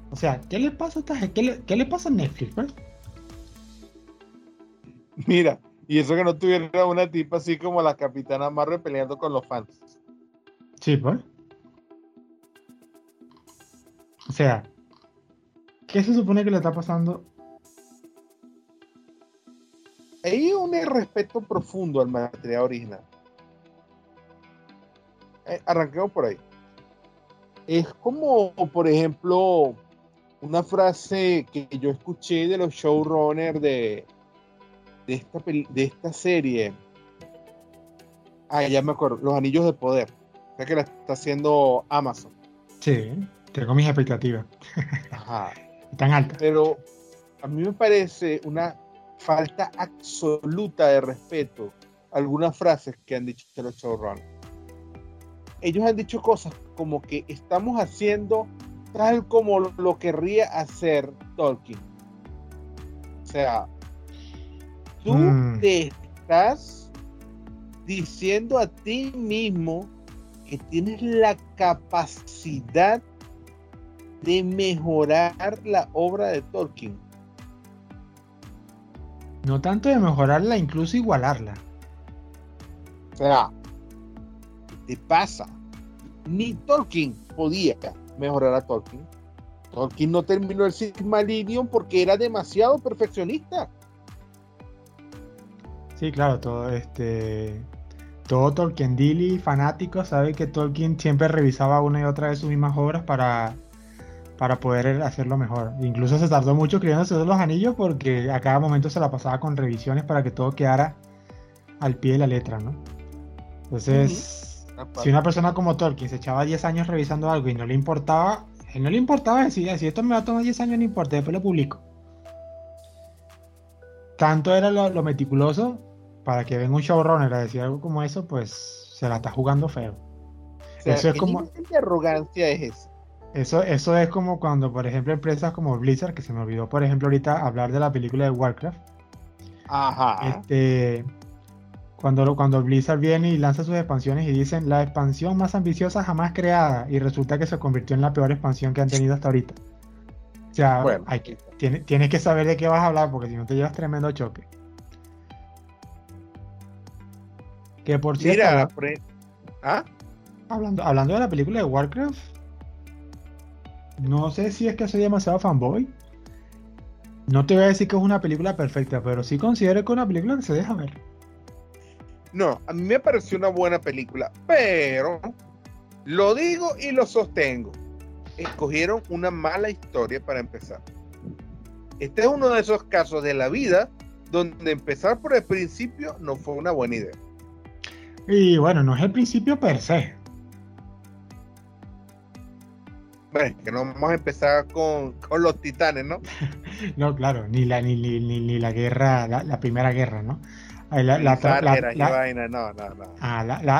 O sea, ¿qué le pasa a esta gente? ¿Qué le, pasa a Netflix? Pues? Mira, y eso que no tuviera una tipa así como la capitana Marvel peleando con los fans. Sí, pues. O sea, ¿qué se supone que le está pasando? hay un respeto profundo al material original. Eh, arranquemos por ahí. Es como, por ejemplo, una frase que yo escuché de los showrunners de, de, esta, de esta serie. Ah, ya me acuerdo, Los Anillos de Poder. O sea que la está haciendo Amazon. Sí, tengo mis expectativas. Ajá. Tan altas. Pero a mí me parece una falta absoluta de respeto algunas frases que han dicho los showrunners. Ellos han dicho cosas como que estamos haciendo tal como lo querría hacer Tolkien. O sea, tú mm. te estás diciendo a ti mismo que tienes la capacidad de mejorar la obra de Tolkien. No tanto de mejorarla, incluso igualarla. O sea, ¿qué te pasa? Ni Tolkien podía mejorar a Tolkien. Tolkien no terminó el Silmarillion porque era demasiado perfeccionista. Sí, claro, todo este todo Tolkien Dilly fanático sabe que Tolkien siempre revisaba una y otra vez sus mismas obras para, para poder hacerlo mejor. Incluso se tardó mucho escribiendo los anillos porque a cada momento se la pasaba con revisiones para que todo quedara al pie de la letra, ¿no? Entonces, si una persona como Tolkien se echaba 10 años revisando algo y no le importaba, él no le importaba decir, si esto me va a tomar 10 años, no importa, después lo publico. Tanto era lo, meticuloso para que venga un showrunner a decir algo como eso, pues se la está jugando feo. eso es como. ¿Qué arrogancia es eso? Eso, eso es como cuando, por ejemplo, empresas como Blizzard, que se me olvidó, por ejemplo, ahorita hablar de la película de Warcraft. Ajá. Este, cuando, cuando Blizzard viene y lanza sus expansiones y dicen la expansión más ambiciosa jamás creada y resulta que se convirtió en la peor expansión que han tenido hasta ahorita. O sea, hay que, tienes, que saber de qué vas a hablar porque si no te llevas tremendo choque. Que por cierto, ¿Ah? hablando, hablando de la película de Warcraft, no sé si es que soy demasiado fanboy. No te voy a decir que es una película perfecta, pero sí considero que es una película que se deja ver. No, a mí me pareció una buena película, pero lo digo y lo sostengo. Escogieron una mala historia para empezar. Este es uno de esos casos de la vida donde empezar por el principio no fue una buena idea. Y bueno, no es el principio per se. Bueno, que no vamos a empezar con, los titanes, ¿no? no, claro, ni la, ni, ni, la guerra, la primera guerra, ¿no?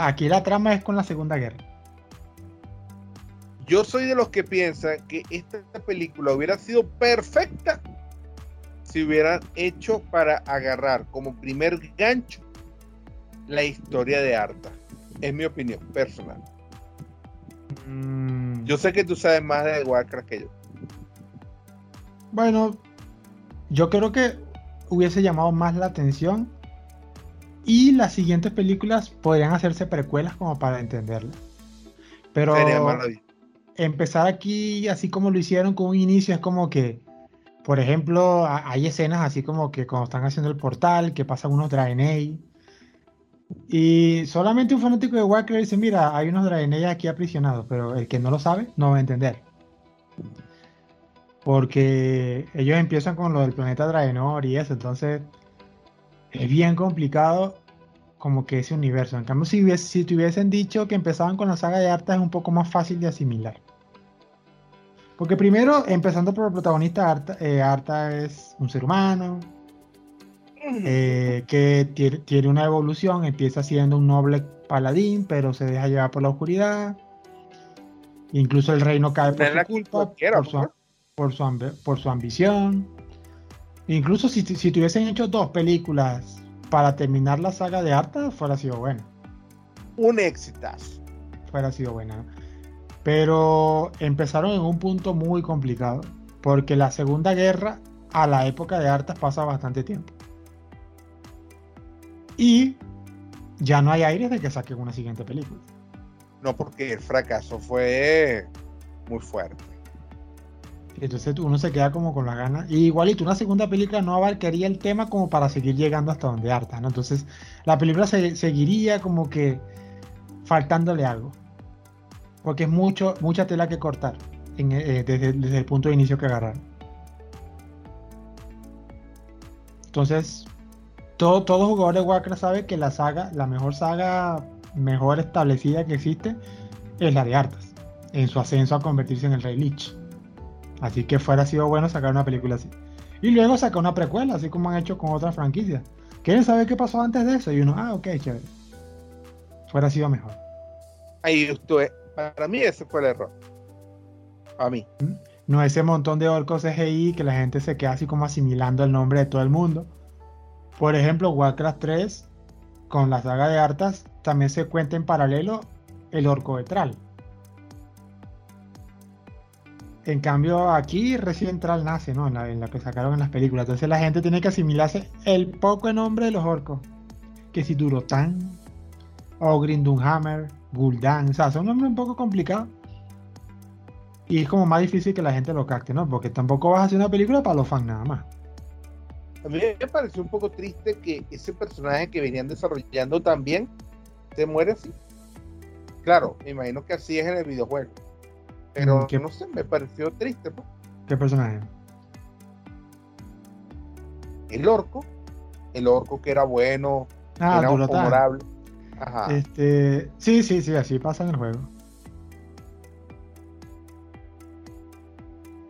Aquí la trama es con la Segunda Guerra. Yo soy de los que piensan que esta película hubiera sido perfecta si hubieran hecho para agarrar como primer gancho la historia de Arta. Es mi opinión personal. Mm. Yo sé que tú sabes más de Warcraft que yo. Bueno, yo creo que hubiese llamado más la atención y las siguientes películas podrían hacerse precuelas como para entenderlas. Pero empezar aquí así como lo hicieron con un inicio es como que, por ejemplo, hay escenas así como que cuando están haciendo el portal, que pasan unos Draenei. Y solamente un fanático de Warcraft dice, mira, hay unos Draenei aquí aprisionados, pero el que no lo sabe no va a entender. Porque ellos empiezan con lo del planeta Draenor y eso, entonces es bien complicado como que ese universo. En cambio, si, hubiese, si te hubiesen dicho que empezaban con la saga de Arta, es un poco más fácil de asimilar. Porque primero, empezando por el protagonista, Arta, eh, Arta es un ser humano eh, que tiene, una evolución, empieza siendo un noble paladín, pero se deja llevar por la oscuridad. Incluso el reino cae por su culpa, por su, por su ambición. Incluso si, si tuviesen hecho dos películas para terminar la saga de Arta, fuera sido buena. Un éxitazo. Fuera sido buena. Pero empezaron en un punto muy complicado. Porque la Segunda Guerra, a la época de Arta, pasa bastante tiempo. Y ya no hay aires de que saquen una siguiente película. No, porque el fracaso fue muy fuerte. Entonces uno se queda como con las ganas. Y igualito, una segunda película no abarcaría el tema como para seguir llegando hasta donde harta, ¿no? Entonces la película se, seguiría como que faltándole algo. Porque es mucho, mucha tela que cortar eh, desde, el punto de inicio que agarrar. Entonces, todo, todo jugador de Warcraft sabe que la saga, la mejor saga mejor establecida que existe es la de Arthas, en su ascenso a convertirse en el Rey Lich. Así que fuera sido bueno sacar una película así. Y luego sacar una precuela, así como han hecho con otras franquicias. ¿Quieren saber qué pasó antes de eso? Y uno, ah, ok, chévere. Fuera sido mejor. Ahí para mí ese fue el error. A mí. ¿Mm? No ese montón de orcos CGI que la gente se queda así como asimilando el nombre de todo el mundo. Por ejemplo, Warcraft 3, con la saga de Artas, también se cuenta en paralelo el orco de Tral. En cambio, aquí recién Tral nace, ¿no? En la, que sacaron en las películas. Entonces la gente tiene que asimilarse el poco nombre de los orcos. Que si Durotan, o Grindunhammer, Gul'dan. O sea, son nombres un poco complicados. Y es como más difícil que la gente lo capte, ¿no? Porque tampoco vas a hacer una película para los fans nada más. A mí me pareció un poco triste que ese personaje que venían desarrollando también se muere así. Claro, me imagino que así es en el videojuego. Pero mm, no sé, me pareció triste. ¿Qué personaje? El orco. El orco que era bueno, ah, era honorable. Ajá. Este, sí, sí, sí, así pasa en el juego.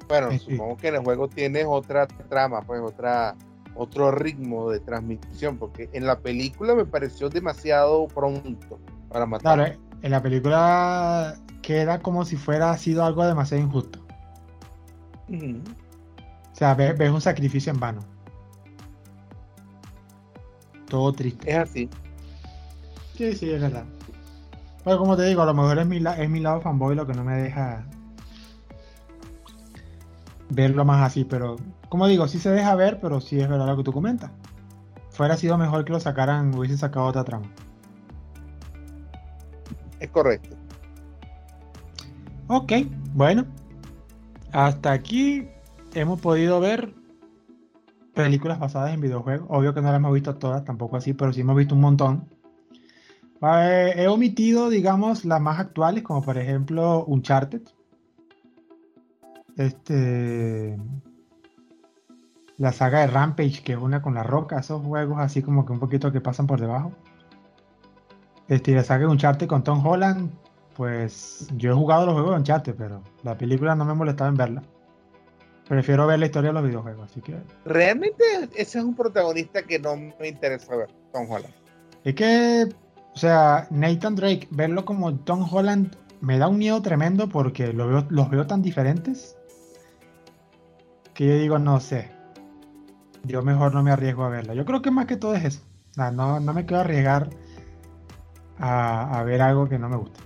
Bueno, este supongo que en el juego tienes otra trama, pues otra otro ritmo de transmisión, porque en la película me pareció demasiado pronto para matar. Claro, en la película queda como si fuera sido algo demasiado injusto. O sea, ves, un sacrificio en vano. Todo triste. Es así. Sí, sí, es verdad. Pero como te digo, a lo mejor es mi, es mi lado fanboy lo que no me deja verlo más así, pero como digo, sí se deja ver, pero sí es verdad lo que tú comentas. Fuera sido mejor que lo sacaran, hubiese sacado otra trama. Es correcto. Ok, bueno. Hasta aquí hemos podido ver películas basadas en videojuegos. Obvio que no las hemos visto todas, tampoco así, pero sí hemos visto un montón. Eh, he omitido, digamos, las más actuales, como por ejemplo Uncharted. Este. La saga de Rampage, que es una con la roca, esos juegos así como que un poquito que pasan por debajo. Este, la saga de Uncharted con Tom Holland, pues yo he jugado los juegos de Uncharted, pero la película no me molestaba en verla. Prefiero ver la historia de los videojuegos, así que. Realmente ese es un protagonista que no me interesa ver, Tom Holland. Es que, o sea, Nathan Drake, verlo como Tom Holland me da un miedo tremendo porque los veo tan diferentes que yo digo, no sé. Yo mejor no me arriesgo a verla. Yo creo que más que todo es eso. No, no, me quiero arriesgar a, ver algo que no me gusta.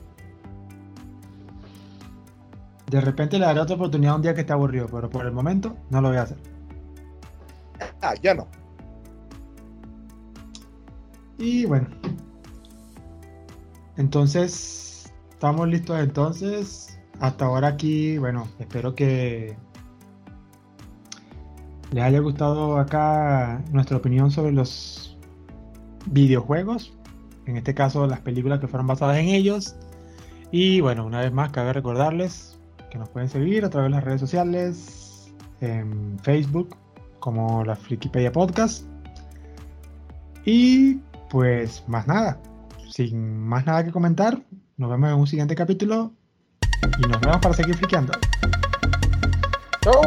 De repente le daré otra oportunidad un día que esté aburrido, pero por el momento no lo voy a hacer. Ah, ya no. Y bueno. Entonces, estamos listos entonces. Hasta ahora aquí, bueno, espero que les haya gustado acá nuestra opinión sobre los videojuegos, en este caso las películas que fueron basadas en ellos. Y bueno, una vez más cabe recordarles que nos pueden seguir a través de las redes sociales, en Facebook como la Frikipedia Podcast. Y pues más nada, sin más nada que comentar, nos vemos en un siguiente capítulo y nos vemos para seguir friqueando. Chao.